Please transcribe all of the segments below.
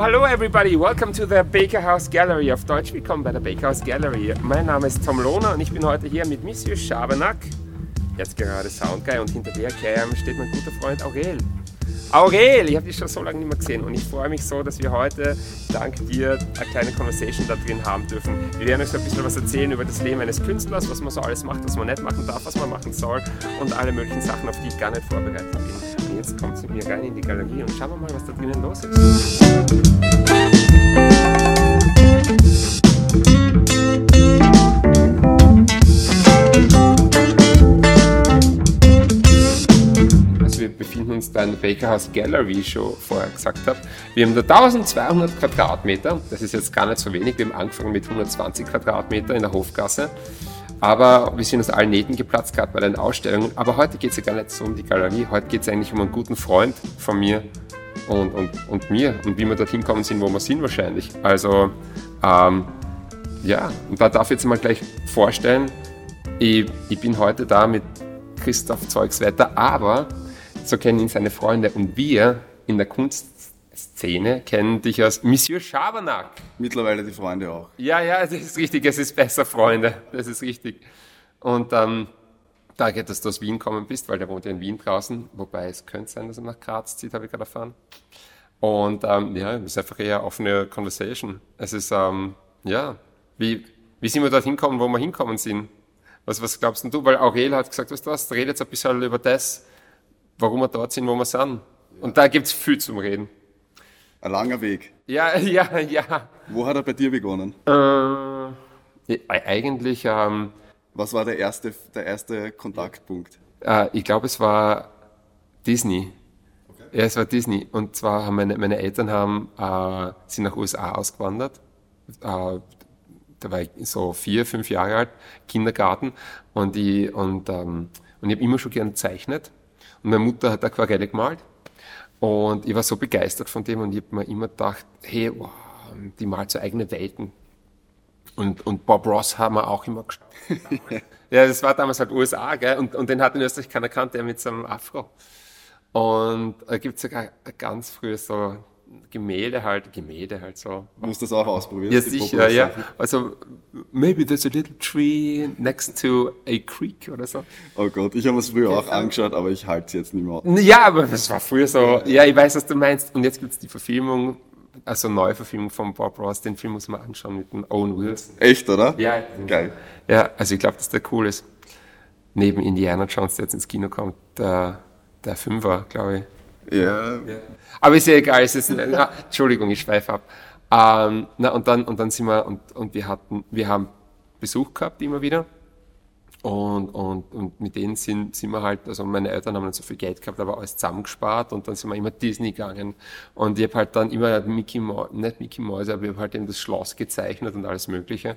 Hallo everybody. Welcome to the Baker House Gallery. Auf Deutsch willkommen bei der Baker House Gallery. Mein Name ist Tom Lohner und ich bin heute hier mit Monsieur Schabernack, jetzt gerade Soundguy und hinter der Cam steht mein guter Freund Aurel. Aurel, ich habe dich schon so lange nicht mehr gesehen und ich freue mich so, dass wir heute dank dir eine kleine Conversation da drin haben dürfen. Wir werden euch so ein bisschen was erzählen über das Leben eines Künstlers, was man so alles macht, was man nicht machen darf, was man machen soll und alle möglichen Sachen, auf die ich gar nicht vorbereitet bin. Und jetzt kommt mit mir rein in die Galerie und schauen wir mal, was da drinnen los ist. Befinden uns da in der Baker House Gallery, wie ich schon vorher gesagt habe. Wir haben da 1200 Quadratmeter, das ist jetzt gar nicht so wenig, wir haben angefangen mit 120 Quadratmeter in der Hofgasse. Aber wir sind aus allen Nähten geplatzt, gerade bei den Ausstellungen. Aber heute geht es ja gar nicht so um die Galerie, heute geht es eigentlich um einen guten Freund von mir und, und, und mir und wie wir dorthin kommen sind, wo wir sind wahrscheinlich. Also ähm, ja, und da darf ich jetzt mal gleich vorstellen, ich, ich bin heute da mit Christoph Zeugswetter, aber so kennen ihn seine Freunde und wir in der Kunstszene kennen dich als Monsieur Schabernack. Mittlerweile die Freunde auch. Ja, ja, das ist richtig, es ist besser, Freunde, das ist richtig. Und ähm, danke, dass du aus Wien gekommen bist, weil der wohnt ja in Wien draußen, wobei es könnte sein, dass er nach Graz zieht, habe ich gerade erfahren. Und ähm, ja, es ist einfach eher offene Conversation. Es ist, ähm, ja, wie, wie sind wir dorthin gekommen, wo wir hinkommen sind? Was, was glaubst denn du? Weil Aurel hat gesagt, weißt du was, redet jetzt ein bisschen über das, warum wir dort sind, wo wir sind. Und da gibt's viel zum Reden. Ein langer Weg. Ja, ja, ja. Wo hat er bei dir begonnen? Äh, eigentlich, ähm, Was war der erste, der erste Kontaktpunkt? äh, ich glaube, es war Disney. Ja, es war Disney. Und zwar haben meine, meine Eltern haben, äh, sind nach USA ausgewandert. Äh, da war ich so vier, fünf Jahre alt, Kindergarten. Und ich, und, ähm, und ich habe immer schon gern gezeichnet. Und meine Mutter hat Aquarelle gemalt. Und ich war so begeistert von dem und ich habe mir immer gedacht, hey, wow, die malt so eigene Welten. Und, und Bob Ross haben wir auch immer geschaut. ja, das war damals halt USA, gell? Und, und den hat in Österreich keiner kannt, der mit seinem Afro. Und da gibt's sogar ganz früh so Gemälde halt, Gemälde halt so. Du musst das auch ausprobieren. Ja, sicher, ja. Also, maybe there's a little tree next to a creek oder so. Oh Gott, ich habe es früher auch angeschaut, aber ich halte es jetzt nicht mehr. Ja, aber das war früher so. Ja, ich weiß, was du meinst. Und jetzt gibt's die Verfilmung, also Neuverfilmung von Bob Ross. Den Film muss man anschauen mit dem Owen Wilson. Echt, oder? Ja, Geil. Ja, also ich glaube, dass der cool ist. Neben Indiana Jones, der jetzt ins Kino kommt, der, der Fünfer, glaube ich. Ja. Aber ist ja egal, es ist, na, Entschuldigung, ich schweife ab. Ähm, na, und dann, und dann sind wir, und, und wir hatten, wir haben Besuch gehabt immer wieder. Und, und, und mit denen sind, sind wir halt, also meine Eltern haben nicht so viel Geld gehabt, aber alles zusammengespart und dann sind wir immer Disney gegangen. Und ich habe halt dann immer Mickey Mouse, nicht Mickey Mouse, aber ich habe halt eben das Schloss gezeichnet und alles Mögliche.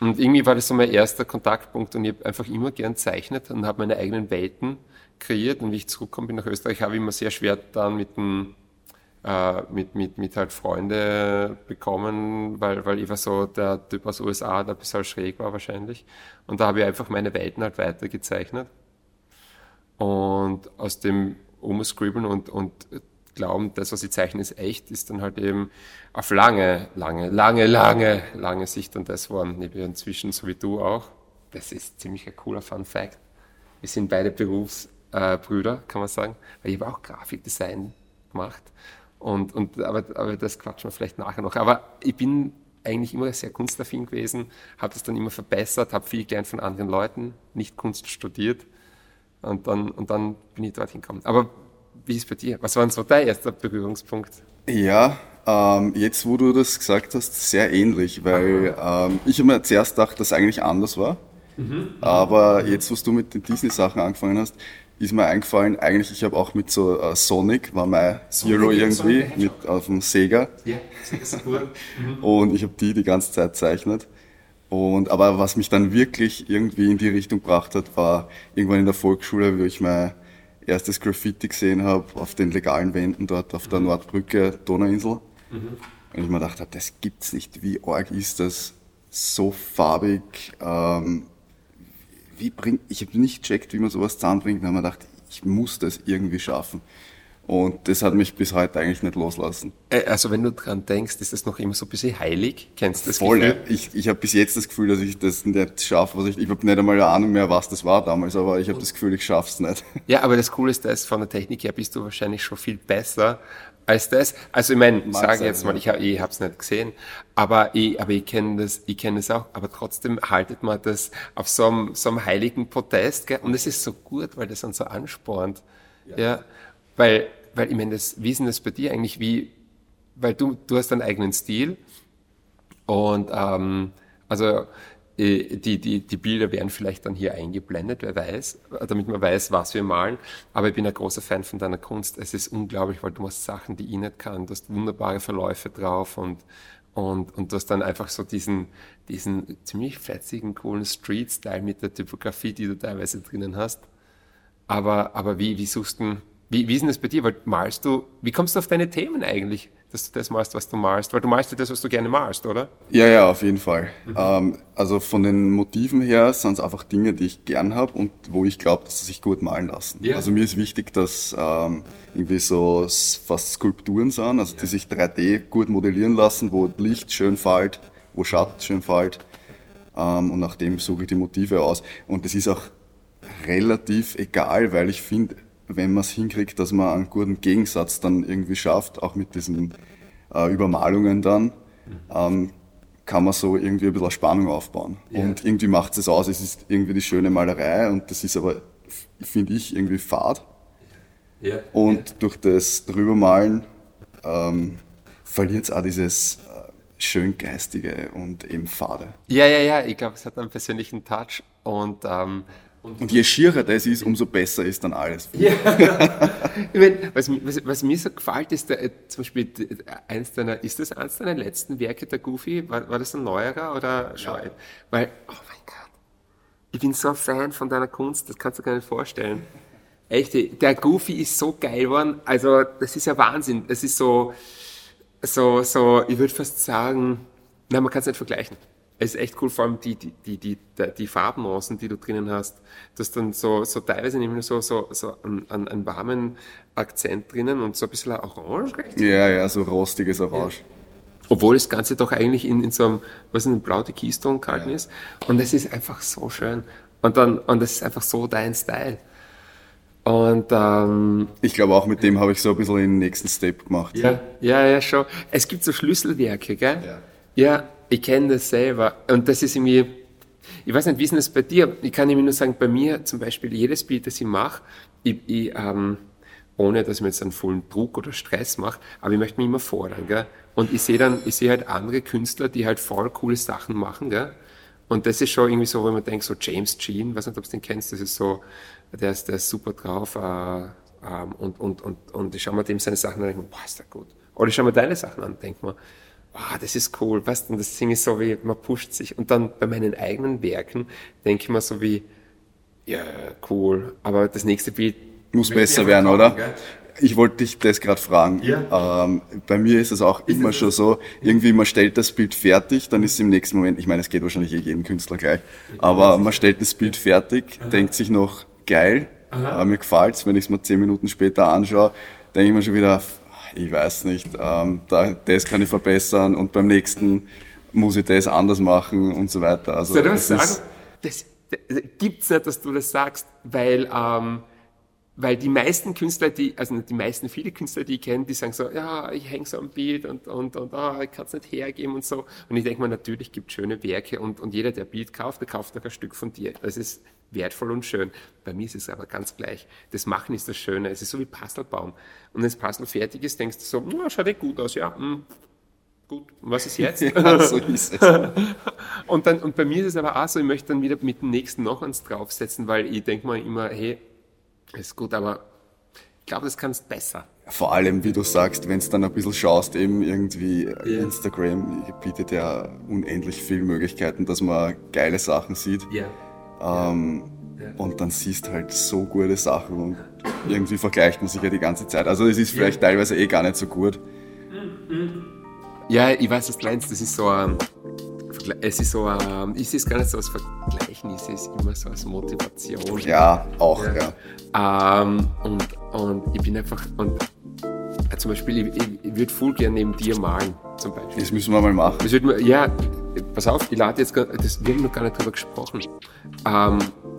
Und irgendwie war das so mein erster Kontaktpunkt und ich habe einfach immer gern zeichnet und habe meine eigenen Welten kreiert. Und wie ich zurückgekommen bin nach Österreich, habe ich immer sehr schwer dann mit dem äh, mit, mit, mit halt Freunde bekommen, weil, weil ich war so der Typ aus USA, der ein bisschen schräg war wahrscheinlich. Und da habe ich einfach meine Welten halt weitergezeichnet. Und aus dem Umscribbeln und, und glauben, das, was ich zeichne, ist echt, ist dann halt eben auf lange, lange, lange, lange, lange Sicht dann das worden. Ich bin inzwischen, so wie du auch. Das ist ziemlich ein cooler Fun Fact. Wir sind beide Berufsbrüder, äh, Brüder, kann man sagen. Weil ich habe auch Grafikdesign gemacht. Und, und, aber, aber das quatschen wir vielleicht nachher noch. Aber ich bin eigentlich immer sehr kunstaffin gewesen, habe das dann immer verbessert, habe viel gelernt von anderen Leuten, nicht Kunst studiert. Und dann, und dann bin ich dorthin gekommen. Aber wie ist es bei dir? Was war denn so dein erster Berührungspunkt? Ja, ähm, jetzt wo du das gesagt hast, sehr ähnlich, weil ähm, ich habe mir zuerst gedacht, dass es eigentlich anders war. Aber jetzt, was du mit den Disney-Sachen angefangen hast, ist mir eingefallen, eigentlich, ich habe auch mit so äh, Sonic, war mein Zero ja, irgendwie, Sonic. mit auf dem Sega. Ja, sehr cool. Und ich habe die die ganze Zeit zeichnet. Und, aber was mich dann wirklich irgendwie in die Richtung gebracht hat, war irgendwann in der Volksschule, wo ich mein erstes Graffiti gesehen habe, auf den legalen Wänden dort auf der Nordbrücke, Donauinsel. Und ich mir gedacht habe, das gibt's nicht. Wie arg ist das? So farbig. Ähm, wie bringt, ich habe nicht checkt, wie man sowas zusammenbringt. Habe mir gedacht, ich muss das irgendwie schaffen. Und das hat mich bis heute eigentlich nicht loslassen. Also wenn du dran denkst, ist das noch immer so ein bisschen heilig? Kennst du das Voll. Gefühl? Ich, ich habe bis jetzt das Gefühl, dass ich das nicht schaffe. Was ich ich habe nicht einmal eine Ahnung mehr, was das war damals, aber ich habe das Gefühl, ich schaff's nicht. Ja, aber das Coole ist, dass von der Technik her bist du wahrscheinlich schon viel besser als das. Also ich meine, sage jetzt mal, ja. ich, ich habe es nicht gesehen, aber ich, aber ich kenne das, ich kenne das auch. Aber trotzdem haltet man das auf so einem, so einem heiligen Protest, gell? und es ist so gut, weil das dann so anspornt. Ja, weil, weil ich meine, das, wie ist denn das bei dir eigentlich? Wie, weil du, du hast deinen eigenen Stil und ähm, also die, die, die Bilder werden vielleicht dann hier eingeblendet, wer weiß, damit man weiß, was wir malen. Aber ich bin ein großer Fan von deiner Kunst. Es ist unglaublich, weil du machst Sachen, die ich nicht kann. Du hast wunderbare Verläufe drauf und, und, und du hast dann einfach so diesen, diesen ziemlich fetzigen, coolen Street-Style mit der Typografie, die du teilweise drinnen hast. Aber, aber wie, wie suchst du, wie, wie ist denn das bei dir? Weil malst du, wie kommst du auf deine Themen eigentlich, dass du das malst, was du malst? Weil du malst ja das, was du gerne malst, oder? Ja, ja, auf jeden Fall. Ähm, also von den Motiven her sind es einfach Dinge, die ich gern habe und wo ich glaube, dass sie sich gut malen lassen. Ja. Also mir ist wichtig, dass ähm, irgendwie so fast Skulpturen sind, also die sich 3D gut modellieren lassen, wo Licht schön fällt, wo Schatten schön fällt. Ähm, und nach dem suche ich die Motive aus. Und das ist auch relativ egal, weil ich finde, wenn man es hinkriegt, dass man einen guten Gegensatz dann irgendwie schafft, auch mit diesen äh, Übermalungen dann, ähm, kann man so irgendwie ein bisschen Spannung aufbauen. Und irgendwie macht es aus, es ist irgendwie die schöne Malerei und das ist aber, finde ich, irgendwie fad. Ja. Und durch das Drübermalen ähm, verliert es auch dieses äh, schön geistige und eben fade. Ja, ja, ja, ich glaube, es hat einen persönlichen Touch und, ähm, und je schierer das ist, umso besser ist dann alles. ja. ich mein, was, was, was mir so gefällt, ist der, äh, zum Beispiel eins deiner, ist das eins deiner letzten Werke, der Goofy? War, war das ein neuerer oder schon? alt? Weil, oh mein Gott, ich bin so ein Fan von deiner Kunst, das kannst du gar nicht vorstellen. Echt, der Goofy ist so geil geworden, also das ist ja Wahnsinn. Das ist so, so, so, ich würde fast sagen, nein, man kann es nicht vergleichen. Es ist echt cool, vor allem die, die, die, die, die- Farbnuancen, die du drinnen hast. Du hast dann so, so teilweise nämlich so, so, so einen, einen, warmen Akzent drinnen und so ein bisschen orange. recht? Ja, ja, so rostiges Orange. Obwohl das Ganze doch eigentlich in, in so einem, was ist ein blau die Keystone gehalten ist. Und es ist einfach so schön. Und dann, und das ist einfach so dein Style. Und, ähm, Ich glaube auch mit dem habe ich so ein bisschen den nächsten Step gemacht. Ja, ja, ja, schon. Es gibt so Schlüsselwerke, gell? Ja. Ja, ich kenne das selber. Und das ist irgendwie, ich weiß nicht, wie ist denn das bei dir? Ich kann nämlich nur sagen, bei mir zum Beispiel, jedes Bild, das ich mache, ich, ich, ähm, ohne dass ich mir jetzt einen vollen Druck oder Stress mache, aber ich möchte mich immer fordern, gell? Und ich sehe dann, ich sehe halt andere Künstler, die halt voll coole Sachen machen, gell? Und das ist schon irgendwie so, wo man denkt, so James Jean, weiß nicht, ob du den kennst, das ist so, der ist, der ist super drauf, äh, ähm, und, und, und, und ich schaue mir dem seine Sachen an und denke, boah, ist der gut. Oder ich schaue mir deine Sachen an denke mir, wow, das ist cool, weißt du, und das Ding ist so wie, man pusht sich. Und dann bei meinen eigenen Werken denke ich mir so wie, ja, cool, aber das nächste Bild Muss besser werden, haben, oder? gell? Ich wollte dich das gerade fragen. Ja. Ähm, bei mir ist es auch immer schon so, irgendwie man stellt das Bild fertig, dann ist es im nächsten Moment, ich meine, es geht wahrscheinlich eh jedem Künstler gleich, aber man stellt das Bild fertig, denkt sich noch, geil, äh, mir gefällt's, wenn ich es mir zehn Minuten später anschaue, denke ich mir schon wieder, ich weiß nicht, ähm, da, das kann ich verbessern und beim nächsten muss ich das anders machen und so weiter. Also Soll ich das sagen? Das, das gibt's nicht, dass du das sagst, weil, ähm, weil die meisten Künstler, die, also nicht die meisten, viele Künstler, die ich kenne, die sagen so, ja, ich hänge so am Bild und, und, und ah, ich kann es nicht hergeben und so. Und ich denke mal, natürlich gibt schöne Werke und, und jeder, der ein Bild kauft, der kauft auch ein Stück von dir. Das ist wertvoll und schön. Bei mir ist es aber ganz gleich. Das Machen ist das Schöne. Es ist so wie Puzzlebaum. Und wenn das Puzzle fertig ist, denkst du so, na, schaut eh gut aus, ja, hm, gut. Und was ist jetzt? ja, so ist es. Und, dann, und bei mir ist es aber auch so, ich möchte dann wieder mit dem nächsten noch eins draufsetzen, weil ich denke mal immer, hey, ist gut, aber ich glaube, das kannst besser. Vor allem, wie du sagst, wenn es dann ein bisschen schaust, eben irgendwie Instagram bietet ja unendlich viele Möglichkeiten, dass man geile Sachen sieht. Ja. Ähm, Und dann siehst halt so gute Sachen und irgendwie vergleicht man sich ja die ganze Zeit. Also es ist vielleicht teilweise eh gar nicht so gut. Ja, ich weiß, was du meinst. Das ist so ein, es ist so ein, ich sehe es gar nicht so als Vergleichen, ich sehe es immer so als Motivation. Ja, auch, ja. Ähm, und, und ich bin einfach, und zum Beispiel, ich, ich, ich würde voll gerne neben dir malen, zum Beispiel. Das müssen wir mal machen. Das wird, ja, pass auf, ich lade jetzt, das, wir haben noch gar nicht drüber gesprochen. Ähm,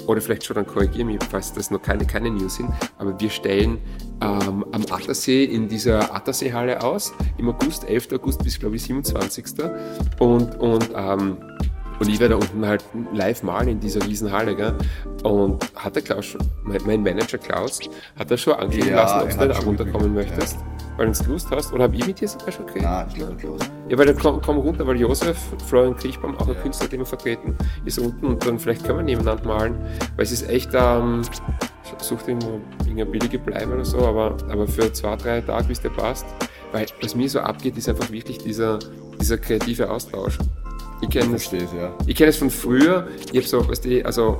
oder vielleicht schon, dann korrigiere mich, falls das noch keine, keine News sind. Aber wir stellen ähm, am Attersee in dieser Atterseehalle aus, im August, 11. August bis, glaube ich, 27. Und, und, ähm, und ich werde da unten halt live malen in dieser Riesenhalle, gell? Und hat der Klaus schon, mein, Manager Klaus, hat er schon angehen Ja, lassen, ob du da runterkommen möchtest? Weil du es gewusst hast? Oder habe ich mit dir sogar schon geredet? Nein, ich glaube, Klaus. Ja, weil dann komm, komm runter, weil Josef, Florian Kriechbaum, auch ein Künstler, den wir vertreten, ist unten und dann vielleicht können wir nebeneinander malen, weil es ist echt, ähm, sucht irgendwo irgendeine billige Bleibe oder so, aber, aber für zwei, drei Tage, bis der passt, weil was mir so abgeht, ist einfach wirklich dieser, dieser kreative Austausch. Ich kenne das, es, ja. ich kenne es von früher, ich habe so, weißt du, also,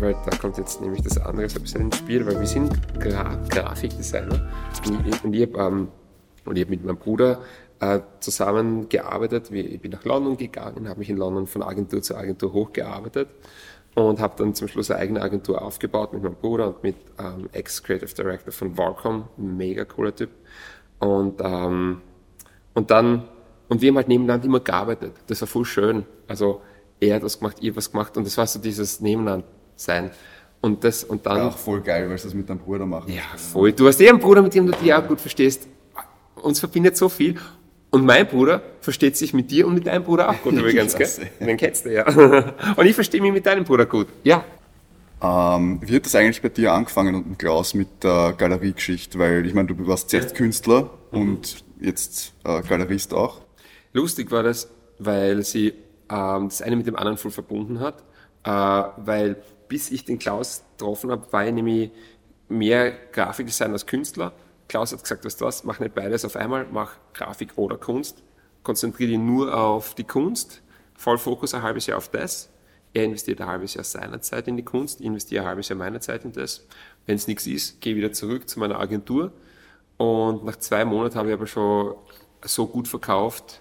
weil da kommt jetzt nämlich das andere so ein bisschen ins Spiel, weil wir sind Gra Grafikdesigner und ich, und ich habe ähm, hab mit meinem Bruder äh, zusammengearbeitet. Ich bin nach London gegangen, habe mich in London von Agentur zu Agentur hochgearbeitet und habe dann zum Schluss eine eigene Agentur aufgebaut mit meinem Bruder und mit ähm, Ex-Creative Director von Varcom, mega cooler Typ. Und, ähm, und dann, und wir haben halt nebeneinander immer gearbeitet. Das war voll schön. Also er hat was gemacht, ihr was gemacht und das war so dieses Nebeneinander sein. Und das, und dann. Ja, auch voll geil, weil du das mit deinem Bruder machen Ja, voll. Du hast eh einen Bruder, mit dem du dich auch gut verstehst. Uns verbindet so viel. Und mein Bruder versteht sich mit dir und mit deinem Bruder auch gut übrigens, gell? Den kennst du ja. Und ich verstehe mich mit deinem Bruder gut. Ja. Ähm, wie hat das eigentlich bei dir angefangen und mit Klaus mit der Galeriegeschichte? Weil ich meine, du warst zuerst Künstler und jetzt äh, Galerist auch. Lustig war das, weil sie ähm, das eine mit dem anderen voll verbunden hat. Äh, weil bis ich den Klaus getroffen habe, war ich nämlich mehr Grafikdesign als Künstler. Klaus hat gesagt, was du was, mach nicht beides auf einmal, mach Grafik oder Kunst. Konzentriere dich nur auf die Kunst, voll Fokus ein halbes Jahr auf das. Er investiert ein halbes Jahr seiner Zeit in die Kunst, investiere ein halbes Jahr meiner Zeit in das. Wenn es nichts ist, gehe wieder zurück zu meiner Agentur. Und nach zwei Monaten habe ich aber schon so gut verkauft,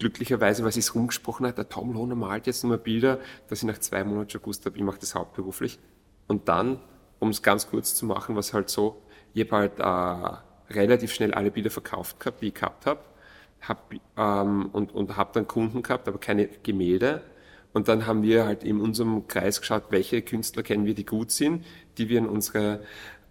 glücklicherweise, weil sie es rumgesprochen hat, der Tom Lohner malt jetzt nur Bilder, dass ich nach zwei Monaten schon gewusst habe, ich mache das hauptberuflich. Und dann, um es ganz kurz zu machen, was halt so, ich habe halt äh, relativ schnell alle Bilder verkauft gehabt, die ich gehabt habe, hab, ähm, und, und habe dann Kunden gehabt, aber keine Gemälde. Und dann haben wir halt in unserem Kreis geschaut, welche Künstler kennen wir, die gut sind, die wir in unsere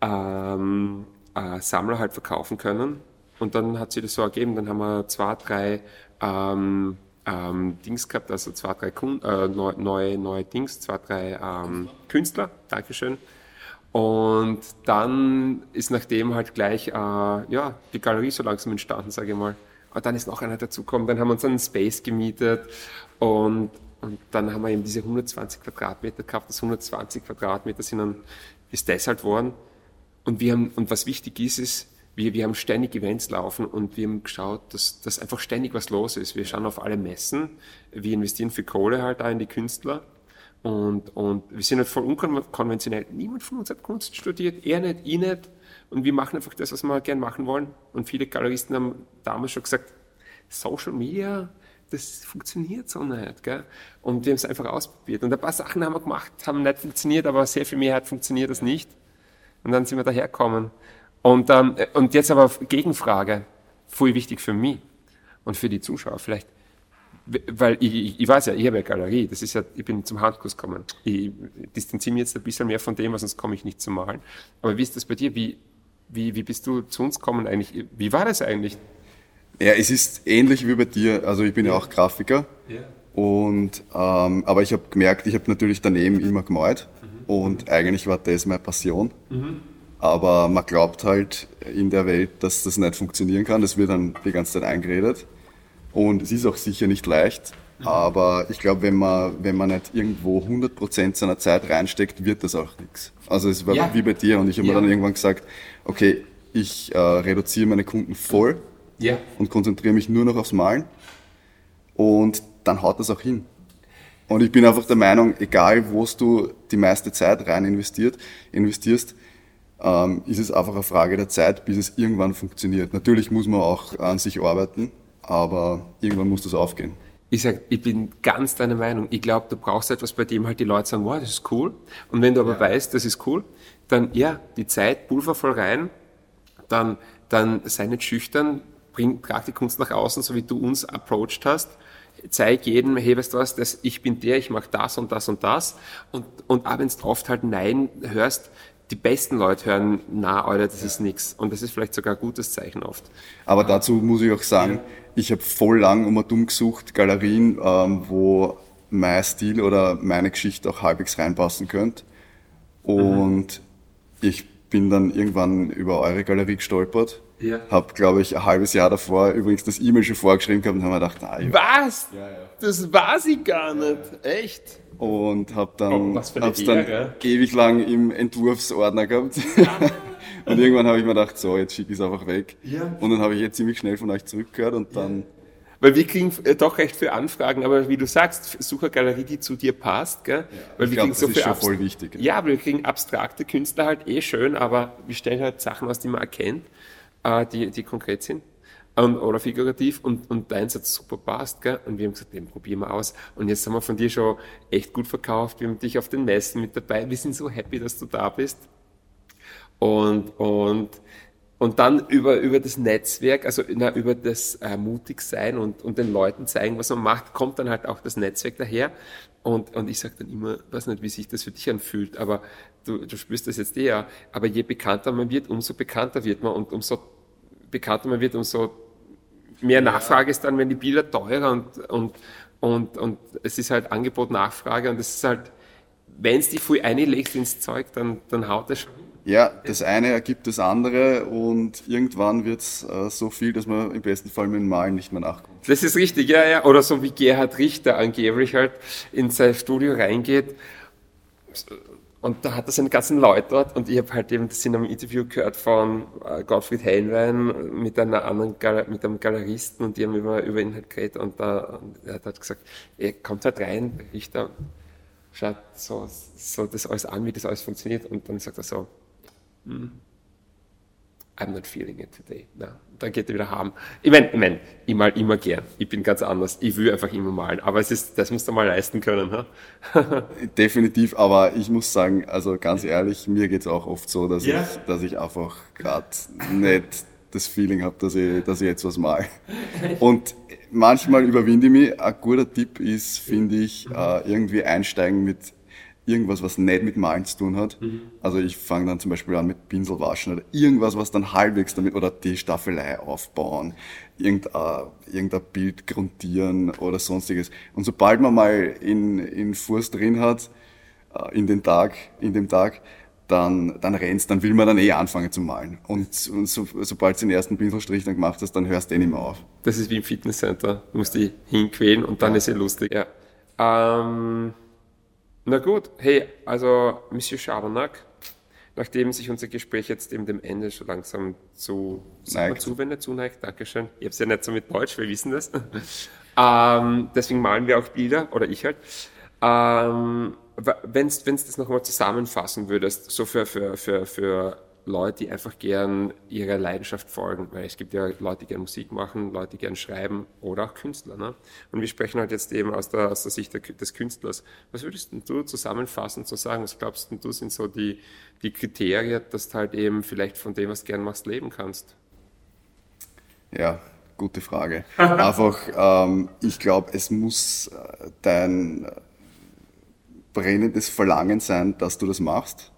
ähm, äh, Sammler halt verkaufen können. Und dann hat sich das so ergeben, dann haben wir zwei, drei ähm, ähm, Dings gehabt, also zwei, drei Kun äh, neu- neue, neue Dings, zwei, drei ähm, Künstler, Dankeschön. Und dann ist nachdem halt gleich äh, ja, die Galerie so langsam entstanden, sage ich mal. Und dann ist noch einer dazugekommen, dann haben wir uns einen Space gemietet und, und dann haben wir eben diese 120 Quadratmeter gehabt. Das 120 Quadratmeter sind dann, ist das halt worden. Und wir haben, und was wichtig ist, ist, wir, wir haben ständig Events laufen und wir haben geschaut, dass, dass einfach ständig was los ist. Wir schauen auf alle Messen, wir investieren für Kohle halt auch in die Künstler. Und, und wir sind halt voll unkonventionell. Niemand von uns hat Kunst studiert, er nicht, ich nicht. Und wir machen einfach das, was wir gern machen wollen. Und viele Galeristen haben damals schon gesagt, Social Media, das funktioniert so nicht. Gell? Und wir haben es einfach ausprobiert. Und ein paar Sachen haben wir gemacht, haben nicht funktioniert, aber sehr viel mehr hat funktioniert das nicht. Und dann sind wir daherkommen. Und, ähm, und jetzt aber Gegenfrage, voll wichtig für mich und für die Zuschauer vielleicht. Weil ich, ich, ich weiß ja, ich habe ja Galerie, das ist ja, ich bin zum Handkurs gekommen. Ich distanziere mich jetzt ein bisschen mehr von dem, sonst komme ich nicht zum Malen. Aber wie ist das bei dir? Wie, wie, wie bist du zu uns gekommen eigentlich? Wie war das eigentlich? Ja, es ist ähnlich wie bei dir. Also ich bin ja, auch Grafiker. Ja. Und, ähm, aber ich habe gemerkt, ich habe natürlich daneben immer gemalt. Und eigentlich war das meine Passion. Aber man glaubt halt in der Welt, dass das nicht funktionieren kann. Das wird dann die ganze Zeit eingeredet. Und es ist auch sicher nicht leicht. Aber ich glaube, wenn man, wenn man nicht irgendwo 100% seiner Zeit reinsteckt, wird das auch nichts. Also es war Ja. wie bei dir. Und ich habe Ja. mir dann irgendwann gesagt, okay, ich äh, reduziere meine Kunden voll Ja. und konzentriere mich nur noch aufs Malen. Und dann haut das auch hin. Und ich bin einfach der Meinung, egal wo du die meiste Zeit rein investiert, investierst, ähm, ist es einfach eine Frage der Zeit, bis es irgendwann funktioniert. Natürlich muss man auch an sich arbeiten, aber irgendwann muss das aufgehen. Ich sag, ich bin ganz deiner Meinung. Ich glaube, du brauchst etwas, bei dem halt die Leute sagen, wow, das ist cool. Und wenn du aber weißt, das ist cool, dann ja, die Zeit pulvervoll rein, dann dann sei nicht schüchtern, bring, trag die Kunst nach außen, so wie du uns approached hast. Zeig jedem, hey, weißt du was, das, ich bin der, ich mache das und das und das. Und, und auch wenn du oft halt Nein hörst, die besten Leute hören, na, Alter, das ja. ist nix. Und das ist vielleicht sogar ein gutes Zeichen oft. Aber dazu muss ich auch sagen, ja. ich habe voll lang um dumm gesucht, Galerien, ähm, wo mein Stil oder meine Geschichte auch halbwegs reinpassen könnte. Und mhm. ich bin dann irgendwann über eure Galerie gestolpert. Ja. Hab, glaube ich, ein halbes Jahr davor übrigens das E-Mail schon vorgeschrieben gehabt und haben mir gedacht, ah, Was? Ja, ja. Das weiß ich gar nicht. Echt? Und hab dann, oh, hab's dann ewig lang im Entwurfsordner gehabt. und irgendwann habe ich mir gedacht, so, jetzt schicke ich es einfach weg. Ja. Und dann habe ich jetzt ziemlich schnell von euch zurückgehört und dann weil wir kriegen äh, doch recht viele Anfragen, aber wie du sagst, such eine Galerie, die zu dir passt, gell? Ja, weil wir glaub, kriegen so das ist schon voll wichtig. Ja, aber wir kriegen abstrakte Künstler halt eh schön, aber wir stellen halt Sachen aus, die man erkennt, äh, die, die konkret sind. Und, oder figurativ und, und deins hat super passt, gell? Und wir haben gesagt, den probieren wir aus. Und jetzt haben wir von dir schon echt gut verkauft. Wir haben dich auf den Messen mit dabei. Wir sind so happy, dass du da bist. Und, und und dann über, über das Netzwerk, also na, über das äh, mutig sein und, und den Leuten zeigen, was man macht, kommt dann halt auch das Netzwerk daher. Und, und ich sage dann immer, weiß nicht, wie sich das für dich anfühlt, aber du, du spürst das jetzt eher. Aber je bekannter man wird, umso bekannter wird man und umso bekannter man wird, umso mehr Nachfrage ist dann, wenn die Bilder teurer und, und, und, und es ist halt Angebot, Nachfrage und es ist halt, wenn es die viel einlegt ins Zeug, dann, dann haut es schon ja, das eine ergibt das andere und irgendwann wird es äh, so viel, dass man im besten Fall mit dem Malen nicht mehr nachkommt. Das ist richtig, ja, ja. Oder so wie Gerhard Richter angeblich halt in sein Studio reingeht und da hat er seine ganzen Leute dort und ich habe halt eben das in einem Interview gehört von äh, Gottfried Heinlein mit einer anderen mit einem Galeristen und die haben über, über ihn halt geredet und, da, und er hat halt gesagt, er kommt halt rein, Richter, schaut so, so das alles an, wie das alles funktioniert und dann sagt er so, hm. I'm not feeling it today. Na, dann geht er wieder haben. Ich meine, ich, mein, ich mal immer gern. Ich bin ganz anders. Ich will einfach immer malen. Aber es ist, das musst du mal leisten können. Ha? Definitiv, aber ich muss sagen, also ganz ehrlich, mir geht es auch oft so, dass, ja. ich, dass ich einfach gerade nicht das Feeling habe, dass ich, dass ich jetzt was mal. Und manchmal überwinde ich mich. Ein guter Tipp ist, finde ich, äh, irgendwie einsteigen mit irgendwas, was nicht mit Malen zu tun hat. Mhm. Also ich fange dann zum Beispiel an mit Pinselwaschen oder irgendwas, was dann halbwegs damit, oder die Staffelei aufbauen, irgendein, irgendein Bild grundieren oder sonstiges. Und sobald man mal in, in Fuß drin hat, äh, in den Tag, in dem Tag, dann, dann rennst, dann will man dann eh anfangen zu malen. Und, und so, sobald du den ersten Pinselstrich dann gemacht hast, dann hörst du eh nicht mehr auf. Das ist wie im Fitnesscenter. Du musst dich hinquälen und dann ja. ist es lustig. Ja. Ähm na gut, hey, also Monsieur Schabernack, nachdem sich unser Gespräch jetzt eben dem Ende schon langsam zu zuwendet, zuneigt, Dankeschön. Ich habe es ja nicht so mit Deutsch, wir wissen das. ähm, deswegen malen wir auch Bilder, oder ich halt. Ähm, Wenn du das nochmal zusammenfassen würdest, so für, für, für, für Leute, die einfach gern ihrer Leidenschaft folgen, weil es gibt ja Leute, die gern Musik machen, Leute, die gern schreiben oder auch Künstler. Ne? Und wir sprechen halt jetzt eben aus der, aus der Sicht des Künstlers. Was würdest du zusammenfassend so sagen? Was glaubst du sind so die, die Kriterien, dass du halt eben vielleicht von dem, was du gern machst, leben kannst? Ja, gute Frage. Einfach, ähm, ich glaube, es muss äh, dein brennendes Verlangen sein, dass du das machst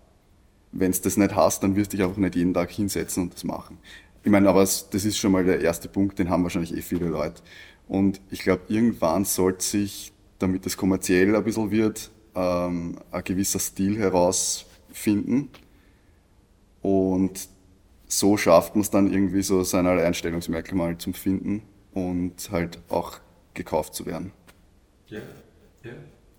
wenn es das nicht hast, dann wirst du dich einfach nicht jeden Tag hinsetzen und das machen. Ich meine, aber das ist schon mal der erste Punkt, den haben wahrscheinlich eh viele Leute. Und ich glaube, irgendwann sollte sich, damit es kommerziell ein bisschen wird, ähm, ein gewisser Stil herausfinden. Und so schafft man es dann irgendwie so sein Alleinstellungsmerkmal zum Finden und halt auch gekauft zu werden. Ja, ja.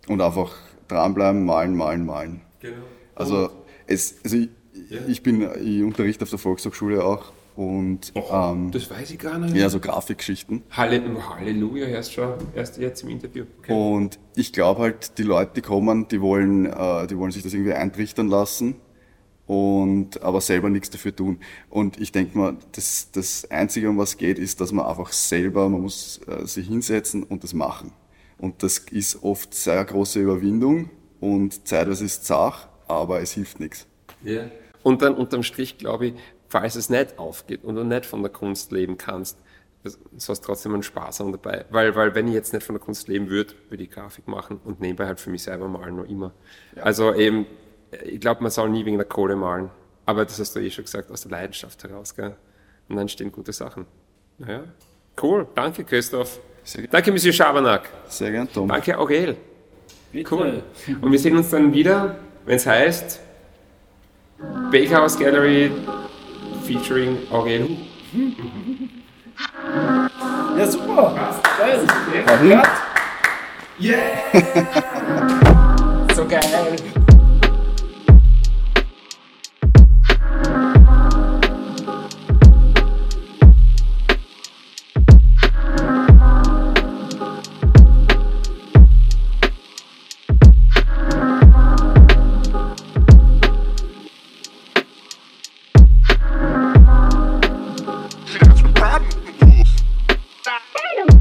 Und einfach dranbleiben, malen, malen, malen. Genau. Also es, also ich, ja. ich bin, ich unterrichte auf der Volkshochschule auch und Och, ähm, das weiß ich gar nicht. Ja, so Grafikgeschichten. Halleluja, erst schon, erst jetzt im Interview. Okay. Und ich glaube halt, die Leute, die kommen, die wollen, äh, die wollen sich das irgendwie eintrichtern lassen und aber selber nichts dafür tun. Und ich denke mal, das, das Einzige, um was geht, ist, dass man einfach selber, man muss äh, sich hinsetzen und das machen. Und das ist oft sehr große Überwindung und zeitweise ist es zach aber es hilft nichts. Ja. Und dann unterm Strich glaube ich, falls es nicht aufgeht und du nicht von der Kunst leben kannst, so hast trotzdem einen Spaß haben dabei. Weil, weil wenn ich jetzt nicht von der Kunst leben würde, würde ich Grafik machen und nebenbei halt für mich selber malen noch immer. Ja. Also eben, ich glaube, man soll nie wegen der Kohle malen. Aber das hast du eh schon gesagt, aus der Leidenschaft heraus, gell? Und dann stehen gute Sachen. Naja, cool. Danke, Christoph. Danke, Monsieur Schabernack. Sehr gern, Tom. Danke, Aurel. Bitte. Cool. Und wir sehen uns dann wieder, wenn es heißt Bakehouse Gallery featuring Aurel. Ja, super. Geil. Yeah! so geil. Adam!